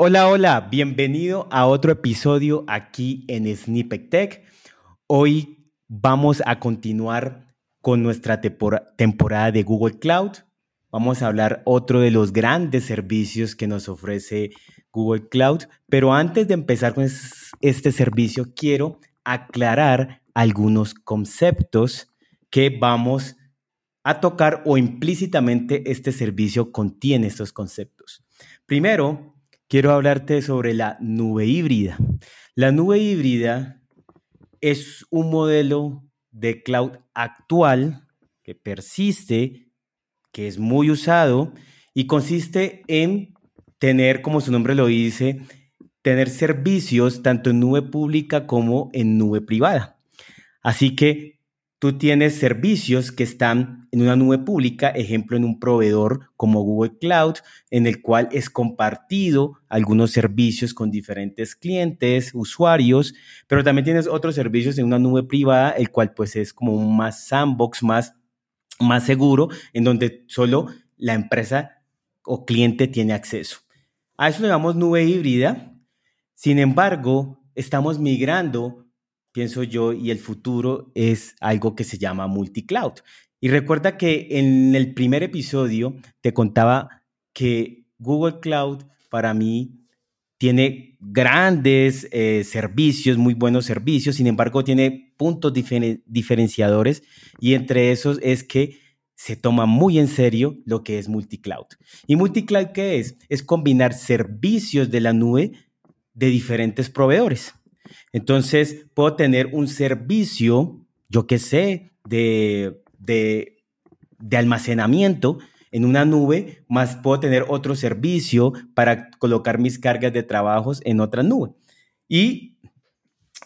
Hola, hola, bienvenido a otro episodio aquí en Snippet Tech. Hoy vamos a continuar con nuestra temporada de Google Cloud. Vamos a hablar otro de los grandes servicios que nos ofrece Google Cloud, pero antes de empezar con este servicio quiero aclarar algunos conceptos que vamos a tocar o implícitamente este servicio contiene estos conceptos. Primero, quiero hablarte sobre la nube híbrida. La nube híbrida es un modelo de cloud actual que persiste, que es muy usado y consiste en tener, como su nombre lo dice, tener servicios tanto en nube pública como en nube privada. Así que Tú tienes servicios que están en una nube pública, ejemplo, en un proveedor como Google Cloud, en el cual es compartido algunos servicios con diferentes clientes, usuarios, pero también tienes otros servicios en una nube privada, el cual pues es como un más sandbox, más, más seguro, en donde solo la empresa o cliente tiene acceso. A eso le llamamos nube híbrida. Sin embargo, estamos migrando pienso yo, y el futuro es algo que se llama multicloud. Y recuerda que en el primer episodio te contaba que Google Cloud para mí tiene grandes eh, servicios, muy buenos servicios, sin embargo tiene puntos diferenciadores y entre esos es que se toma muy en serio lo que es multicloud. ¿Y multicloud qué es? Es combinar servicios de la nube de diferentes proveedores. Entonces, puedo tener un servicio, yo qué sé, de, de, almacenamiento en una nube, más puedo tener otro servicio para colocar mis cargas de trabajos en otra nube. Y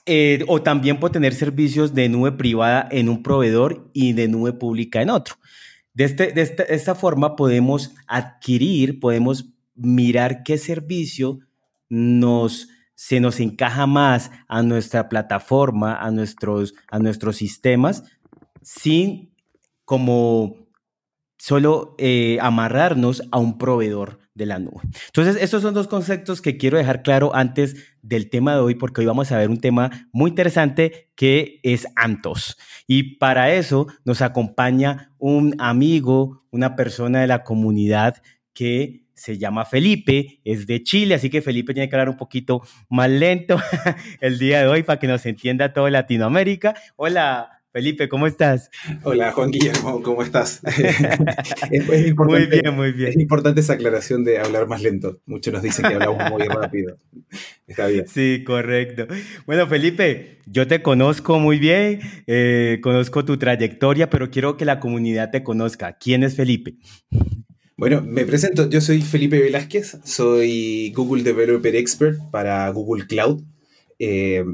eh, o también puedo tener servicios de nube privada en un proveedor y de nube pública en otro. De, este, de esta forma podemos adquirir, podemos mirar qué servicio nos se nos encaja más a nuestra plataforma, a nuestros, a nuestros sistemas, sin como solo eh, amarrarnos a un proveedor de la nube. Entonces, estos son dos conceptos que quiero dejar claro antes del tema de hoy, porque hoy vamos a ver un tema muy interesante que es Antos. Y para eso nos acompaña un amigo, una persona de la comunidad que se llama Felipe, es de Chile, así que Felipe tiene que hablar un poquito más lento el día de hoy para que nos entienda todo Latinoamérica. Hola, Felipe, ¿cómo estás? Hola, Juan Guillermo, ¿cómo estás? muy bien, muy bien. Es importante esa aclaración de hablar más lento. Muchos nos dicen que hablamos muy rápido. Está bien. Sí, correcto. Bueno, Felipe, yo te conozco muy bien, eh, conozco tu trayectoria, pero quiero que la comunidad te conozca. ¿Quién es Felipe? Bueno, me presento, yo soy Felipe Velázquez, soy Google Developer Expert para Google Cloud. Eh,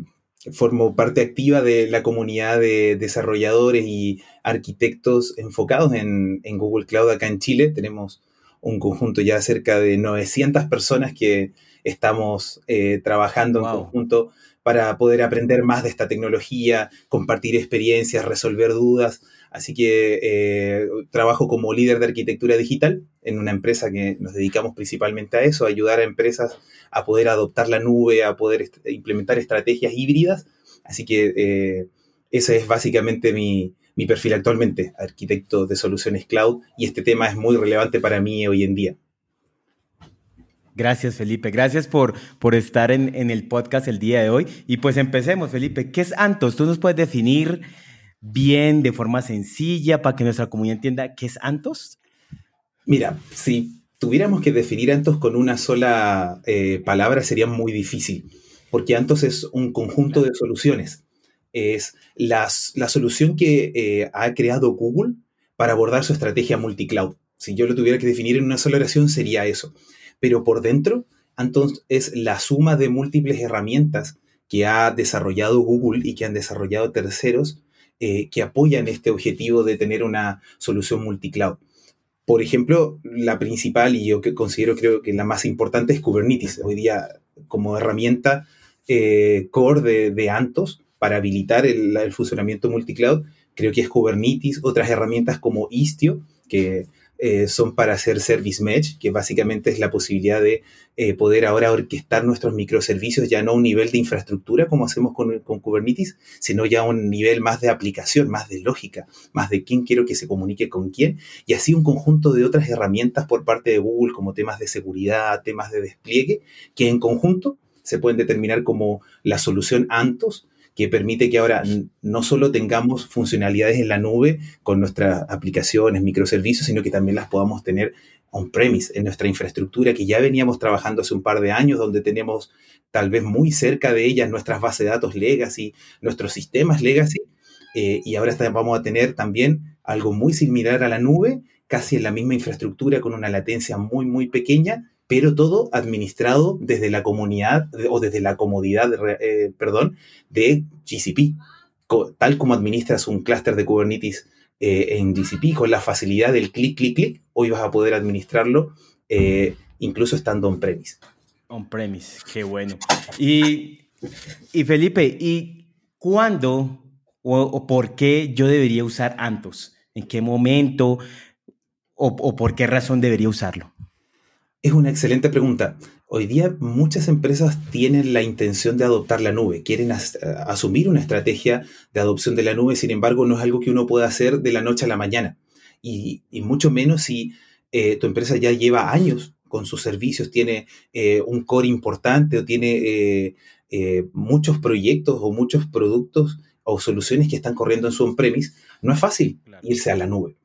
formo parte activa de la comunidad de desarrolladores y arquitectos enfocados en, Google Cloud acá en Chile. Tenemos un conjunto ya cerca de 900 personas que estamos eh, trabajando en conjunto para poder aprender más de esta tecnología, compartir experiencias, resolver dudas. Así que eh, trabajo como líder de arquitectura digital en una empresa que nos dedicamos principalmente a eso, a ayudar a empresas a poder adoptar la nube, a poder implementar estrategias híbridas. Así que eh, ese es básicamente mi, mi perfil actualmente, arquitecto de soluciones cloud, y este tema es muy relevante para mí hoy en día. Gracias, Felipe. Gracias por, por estar en, en, el podcast el día de hoy. Y pues empecemos, Felipe. ¿Qué es Antos? ¿Tú nos puedes definir bien, de forma sencilla, para que nuestra comunidad entienda qué es Antos? Mira, si tuviéramos que definir Antos con una sola eh, palabra sería muy difícil, porque Antos es un conjunto de soluciones. Es la, solución que eh, ha creado Google para abordar su estrategia multicloud. Si yo lo tuviera que definir en una sola oración sería eso. Pero por dentro, Antos es la suma de múltiples herramientas que ha desarrollado Google y que han desarrollado terceros eh, que apoyan este objetivo de tener una solución multicloud. Por ejemplo, la principal y yo que considero creo que la más importante es Kubernetes. Hoy día como herramienta eh, core de, Antos para habilitar el, el, funcionamiento multicloud, creo que es Kubernetes, otras herramientas como Istio, que eh, son para hacer Service Mesh, que básicamente es la posibilidad de eh, poder ahora orquestar nuestros microservicios ya no a un nivel de infraestructura como hacemos con, con, Kubernetes, sino ya a un nivel más de aplicación, más de lógica, más de quién quiero que se comunique con quién, y así un conjunto de otras herramientas por parte de Google como temas de seguridad, temas de despliegue, que en conjunto se pueden determinar como la solución Antos, que permite que ahora no solo tengamos funcionalidades en la nube con nuestras aplicaciones, microservicios, sino que también las podamos tener on-premise, en nuestra infraestructura que ya veníamos trabajando hace un par de años, donde tenemos tal vez muy cerca de ellas nuestras bases de datos legacy, nuestros sistemas legacy, eh, y ahora vamos a tener también algo muy similar a la nube, casi en la misma infraestructura con una latencia muy, muy pequeña, pero todo administrado desde la comunidad o desde la comodidad, eh, perdón, de GCP. tal como administras un clúster de Kubernetes eh, en GCP, con la facilidad del clic, clic, clic, hoy vas a poder administrarlo eh, incluso estando on-premise. On-premise, qué bueno. Y, y, Felipe, ¿y cuándo o, por qué yo debería usar Antos? ¿En qué momento o por qué razón debería usarlo? Es una excelente pregunta. Hoy día muchas empresas tienen la intención de adoptar la nube, quieren asumir una estrategia de adopción de la nube, sin embargo no es algo que uno pueda hacer de la noche a la mañana. Y, mucho menos si eh, tu empresa ya lleva años con sus servicios, tiene eh, un core importante o tiene eh, muchos proyectos o muchos productos o soluciones que están corriendo en su on-premise, no es fácil irse a la nube.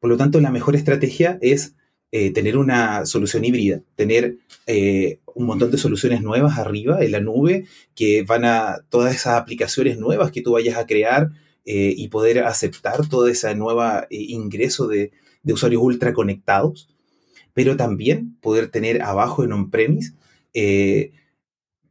Por lo tanto, la mejor estrategia es eh, tener una solución híbrida, tener eh, un montón de soluciones nuevas arriba en la nube que van a todas esas aplicaciones nuevas que tú vayas a crear eh, y poder aceptar todo ese nuevo ingreso de, de, usuarios ultra conectados, pero también poder tener abajo en on-premise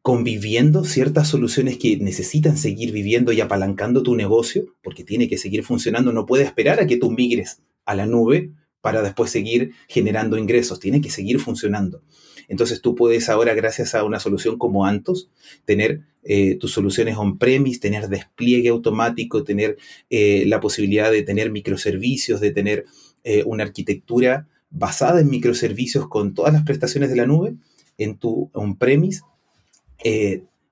conviviendo ciertas soluciones que necesitan seguir viviendo y apalancando tu negocio, porque tiene que seguir funcionando, no puede esperar a que tú migres a la nube para después seguir generando ingresos, tiene que seguir funcionando. Entonces tú puedes ahora, gracias a una solución como Antos, tener eh, tus soluciones on-premise, tener despliegue automático, tener eh, la posibilidad de tener microservicios, de tener eh, una arquitectura basada en microservicios con todas las prestaciones de la nube en tu on-premise,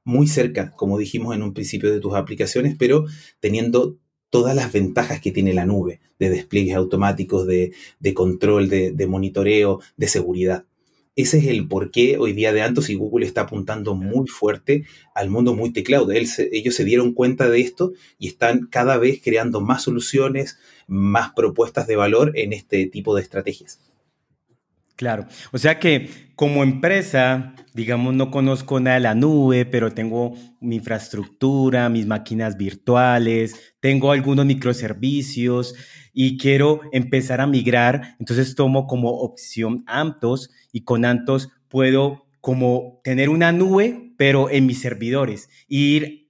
muy cerca, como dijimos en un principio, de tus aplicaciones, pero teniendo todas las ventajas que tiene la nube, de despliegues automáticos, de, control, de, monitoreo, de seguridad. Ese es el por qué hoy día de Antos y Google está apuntando muy fuerte al mundo multicloud. ellos se dieron cuenta de esto y están cada vez creando más soluciones, más propuestas de valor en este tipo de estrategias. Claro, o sea que como empresa, digamos, no conozco nada de la nube, pero tengo mi infraestructura, mis máquinas virtuales, tengo algunos microservicios y quiero empezar a migrar, entonces tomo como opción Antos y con Antos puedo como tener una nube, pero en mis servidores, ir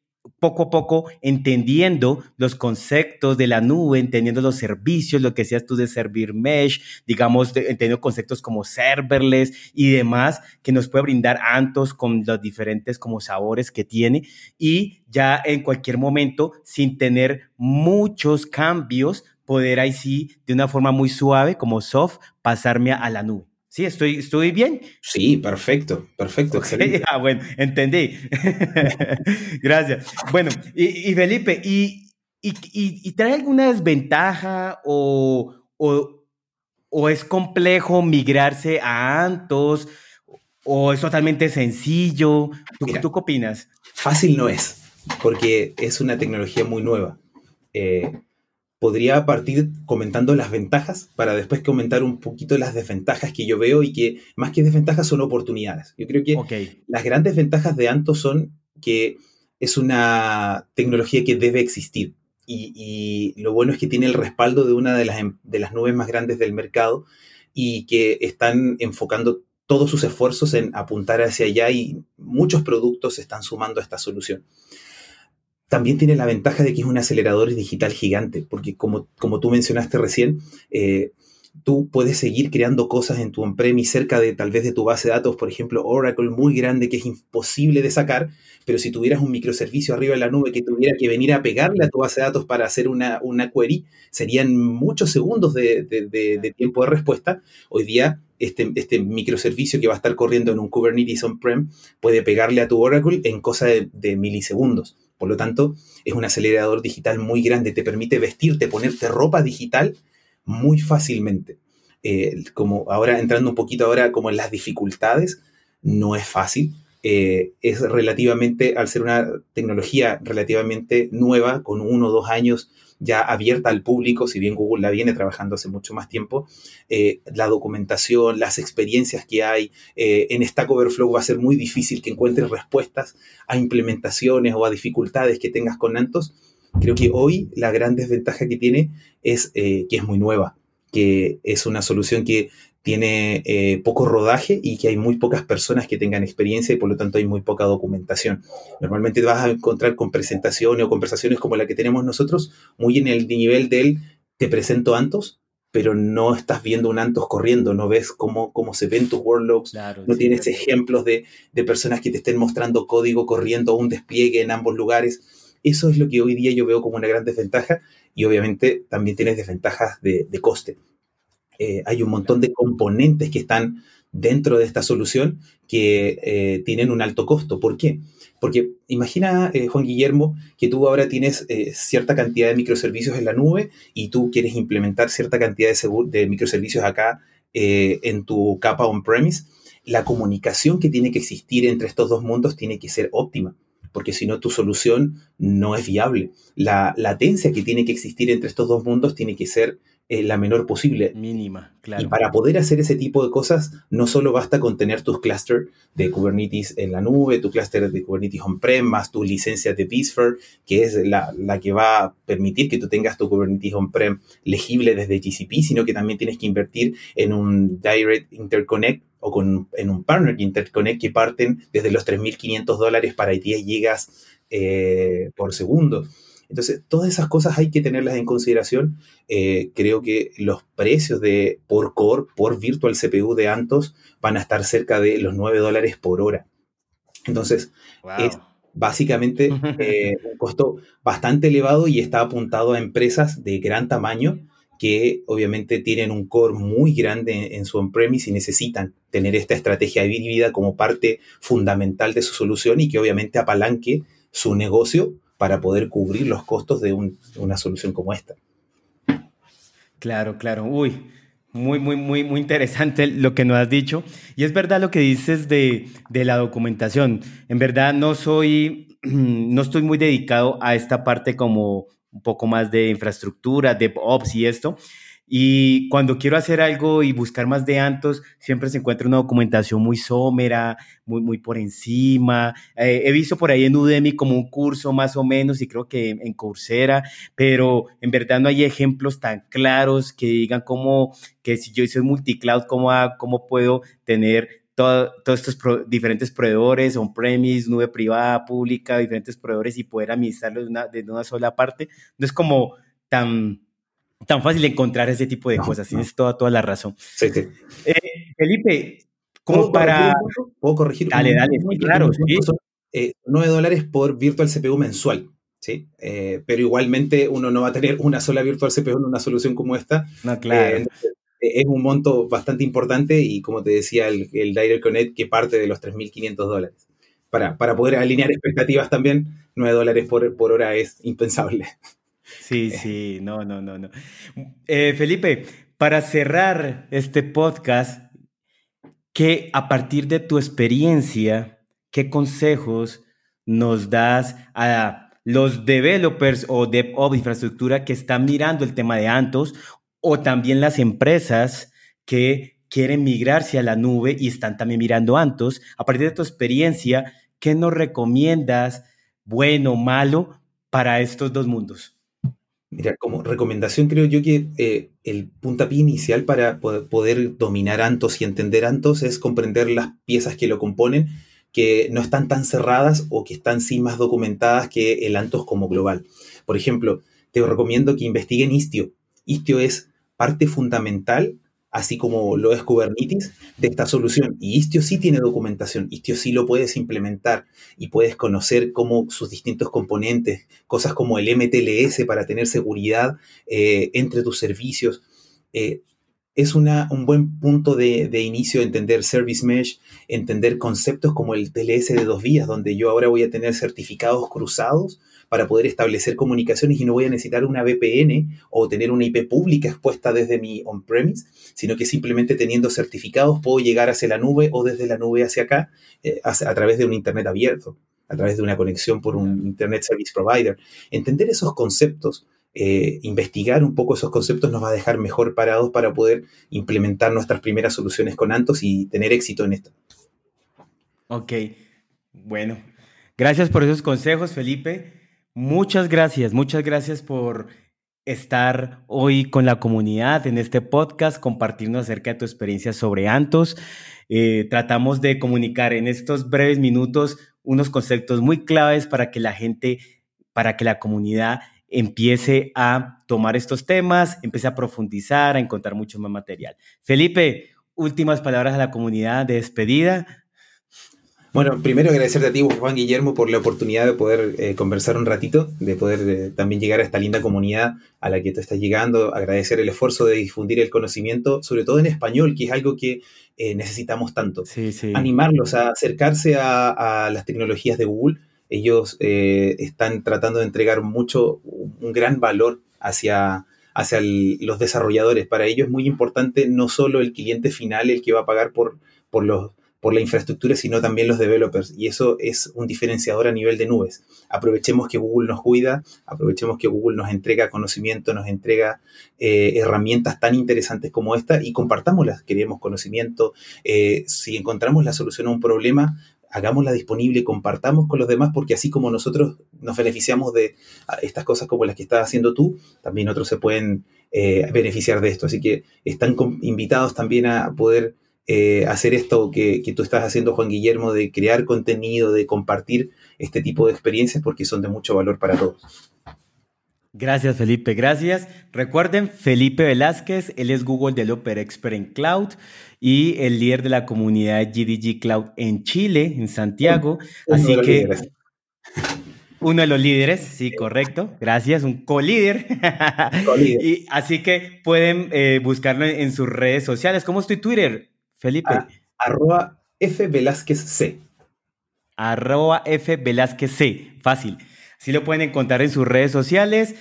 poco a poco entendiendo los conceptos de la nube, entendiendo los servicios, lo que decías tú de servir mesh, digamos, entendiendo conceptos como serverless y demás, que nos puede brindar Antos con los diferentes como sabores que tiene y ya en cualquier momento, sin tener muchos cambios, poder ahí sí, de una forma muy suave, como soft, pasarme a la nube. Sí, estoy, estoy bien. Sí, perfecto, perfecto, excelente. Ah, bueno, entendí. Gracias. Bueno, y, Felipe, ¿y, y, trae alguna desventaja o, o, es complejo migrarse a Antos o es totalmente sencillo? ¿Tú, ¿tú qué opinas? Fácil no es, porque es una tecnología muy nueva. Eh, podría partir comentando las ventajas para después comentar un poquito las desventajas que yo veo y que más que desventajas son oportunidades. Yo creo que las grandes ventajas de Anto son que es una tecnología que debe existir y, lo bueno es que tiene el respaldo de una de las, em, de las nubes más grandes del mercado y que están enfocando todos sus esfuerzos en apuntar hacia allá y muchos productos se están sumando a esta solución también tiene la ventaja de que es un acelerador digital gigante, porque como, como tú mencionaste recién, eh, tú puedes seguir creando cosas en tu on-premise cerca de tal vez de tu base de datos, por ejemplo, Oracle muy grande que es imposible de sacar, pero si tuvieras un microservicio arriba de la nube que tuviera que venir a pegarle a tu base de datos para hacer una, una query, serían muchos segundos de, tiempo de respuesta. Hoy día, este, este, microservicio que va a estar corriendo en un Kubernetes on-prem puede pegarle a tu Oracle en cosa de milisegundos. Por lo tanto, es un acelerador digital muy grande, te permite vestirte, ponerte ropa digital muy fácilmente. Eh, como ahora entrando un poquito ahora como en las dificultades, no es fácil. Eh, es relativamente, al ser una tecnología relativamente nueva, con uno o dos años ya abierta al público, si bien Google la viene trabajando hace mucho más tiempo, eh, la documentación, las experiencias que hay en Stack Overflow va a ser muy difícil que encuentres respuestas a implementaciones o a dificultades que tengas con Antos, Creo que hoy la gran desventaja que tiene es eh, que es muy nueva, que es una solución que tiene eh, poco rodaje y que hay muy pocas personas que tengan experiencia y por lo tanto hay muy poca documentación. Normalmente te vas a encontrar con presentaciones o conversaciones como la que tenemos nosotros, muy en el nivel del te presento Antos, pero no estás viendo un Antos corriendo, no ves cómo, cómo se ven tus workloads, no tienes ejemplos de, de personas que te estén mostrando código corriendo un despliegue en ambos lugares eso es lo que hoy día yo veo como una gran desventaja y obviamente también tienes desventajas de, coste. Eh, hay un montón de componentes que están dentro de esta solución que eh, tienen un alto costo. ¿Por qué? Porque imagina, eh, Juan Guillermo, que tú ahora tienes cierta cantidad de microservicios en la nube y tú quieres implementar cierta cantidad de, de microservicios acá en tu capa on-premise. La comunicación que tiene que existir entre estos dos mundos tiene que ser óptima porque si no tu solución no es viable. La latencia que tiene que existir entre estos dos mundos tiene que ser eh, la menor posible. Mínima, claro. Y para poder hacer ese tipo de cosas, no solo basta con tener tus clusters de Kubernetes en la nube, tu cluster de Kubernetes on-prem, más tu licencia de vSphere, que es la, la, que va a permitir que tú tengas tu Kubernetes on-prem legible desde GCP, sino que también tienes que invertir en un Direct Interconnect o con, en un partner interconnect que parten desde los 3.500 dólares para 10 gigas eh, por segundo. Entonces, todas esas cosas hay que tenerlas en consideración. Eh, creo que los precios de por core, por virtual CPU de Antos van a estar cerca de los 9 dólares por hora. Entonces, es básicamente eh, un costo bastante elevado y está apuntado a empresas de gran tamaño que obviamente tienen un core muy grande en, su on-premise y necesitan tener esta estrategia híbrida como parte fundamental de su solución y que obviamente apalanque su negocio para poder cubrir los costos de, una solución como esta. Claro, claro. Uy, muy, muy, muy, muy interesante lo que nos has dicho. Y es verdad lo que dices de, de la documentación. En verdad no soy, no estoy muy dedicado a esta parte como un poco más de infraestructura, DevOps y esto. Y cuando quiero hacer algo y buscar más de Antos, siempre se encuentra una documentación muy somera, muy, muy por encima. Eh, he visto por ahí en Udemy como un curso más o menos y creo que en Coursera, pero en verdad no hay ejemplos tan claros que digan cómo, que si yo soy multicloud, cómo, cómo puedo tener todos estos diferentes proveedores, on-premise, nube privada, pública, diferentes proveedores y poder administrarlo de una, de una sola parte. No es como tan, tan fácil encontrar ese tipo de cosas. Tienes toda, toda la razón. Sí, sí. Eh, Felipe, como para... ¿Puedo corregir? Dale, dale, claro. Sí. Son, 9 eh, dólares por virtual CPU mensual. ¿sí? Eh, pero igualmente uno no va a tener una sola virtual CPU en una solución como esta. No, claro. Eh, es un monto bastante importante y como te decía, el, el Direct Connect que parte de los 3.500 dólares. Para, para, poder alinear expectativas también, 9 dólares por, por hora es impensable. Sí, sí, no, no, no, no. Eh, Felipe, para cerrar este podcast, ¿qué a partir de tu experiencia, qué consejos nos das a los developers o DevOps infraestructura que están mirando el tema de Antos o también las empresas que quieren migrarse a la nube y están también mirando Antos. A partir de tu experiencia, ¿qué nos recomiendas, bueno o malo, para estos dos mundos? Mira, como recomendación creo yo que eh, el puntapié inicial para poder dominar Antos y entender Antos es comprender las piezas que lo componen, que no están tan cerradas o que están sí más documentadas que el Antos como global. Por ejemplo, te recomiendo que investiguen Istio. Istio es parte fundamental así como lo es Kubernetes, de esta solución. Y Istio sí tiene documentación, Istio sí lo puedes implementar y puedes conocer cómo sus distintos componentes, cosas como el MTLS para tener seguridad eh, entre tus servicios. Eh, es una, un buen punto de, de, inicio entender Service Mesh, entender conceptos como el TLS de dos vías, donde yo ahora voy a tener certificados cruzados para poder establecer comunicaciones y no voy a necesitar una VPN o tener una IP pública expuesta desde mi on-premise, sino que simplemente teniendo certificados puedo llegar hacia la nube o desde la nube hacia acá eh, a, través de un Internet abierto, a través de una conexión por un Internet Service Provider. Entender esos conceptos eh, investigar un poco esos conceptos nos va a dejar mejor parados para poder implementar nuestras primeras soluciones con Antos y tener éxito en esto. Ok, bueno, gracias por esos consejos, Felipe. Muchas gracias, muchas gracias por estar hoy con la comunidad en este podcast, compartirnos acerca de tu experiencia sobre Antos. Eh, tratamos de comunicar en estos breves minutos unos conceptos muy claves para que la gente, para que la comunidad empiece a tomar estos temas, empiece a profundizar, a encontrar mucho más material. Felipe, últimas palabras a la comunidad de despedida. Bueno, primero agradecerte a ti, Juan Guillermo, por la oportunidad de poder eh, conversar un ratito, de poder eh, también llegar a esta linda comunidad a la que tú estás llegando, agradecer el esfuerzo de difundir el conocimiento, sobre todo en español, que es algo que eh, necesitamos tanto. Sí, sí. Animarlos a acercarse a, a las tecnologías de Google ellos eh, están tratando de entregar mucho, un gran valor hacia, hacia los desarrolladores. Para ellos es muy importante no solo el cliente final, el que va a pagar por, por, los, por la infraestructura, sino también los developers. Y eso es un diferenciador a nivel de nubes. Aprovechemos que Google nos cuida, aprovechemos que Google nos entrega conocimiento, nos entrega eh, herramientas tan interesantes como esta y compartámoslas. Queremos conocimiento. Eh, si encontramos la solución a un problema, hagámosla disponible, compartamos con los demás, porque así como nosotros nos beneficiamos de estas cosas como las que estás haciendo tú, también otros se pueden eh, beneficiar de esto. Así que están invitados también a poder eh, hacer esto que, que, tú estás haciendo, Juan Guillermo, de crear contenido, de compartir este tipo de experiencias, porque son de mucho valor para todos. Gracias, Felipe. Gracias. Recuerden, Felipe Velázquez, él es Google Developer Expert en Cloud y el líder de la comunidad GDG Cloud en Chile, en Santiago. Así que uno de los líderes, sí, correcto. Gracias, un co-líder. y así que pueden eh, buscarlo en, sus redes sociales. ¿Cómo es tu Twitter, Felipe? Ah, arroba F Velázquez C. Arroba F Velázquez C. Fácil. Sí lo pueden encontrar en sus redes sociales.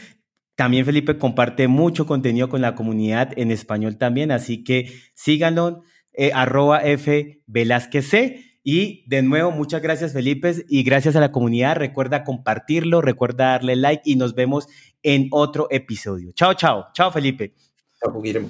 También Felipe comparte mucho contenido con la comunidad en español también, así que síganlo, eh, arroba F Velázquez C. Y de nuevo, muchas gracias Felipe y gracias a la comunidad. Recuerda compartirlo, recuerda darle like y nos vemos en otro episodio. Chao, chao. Chao Felipe. Chao, Guillermo.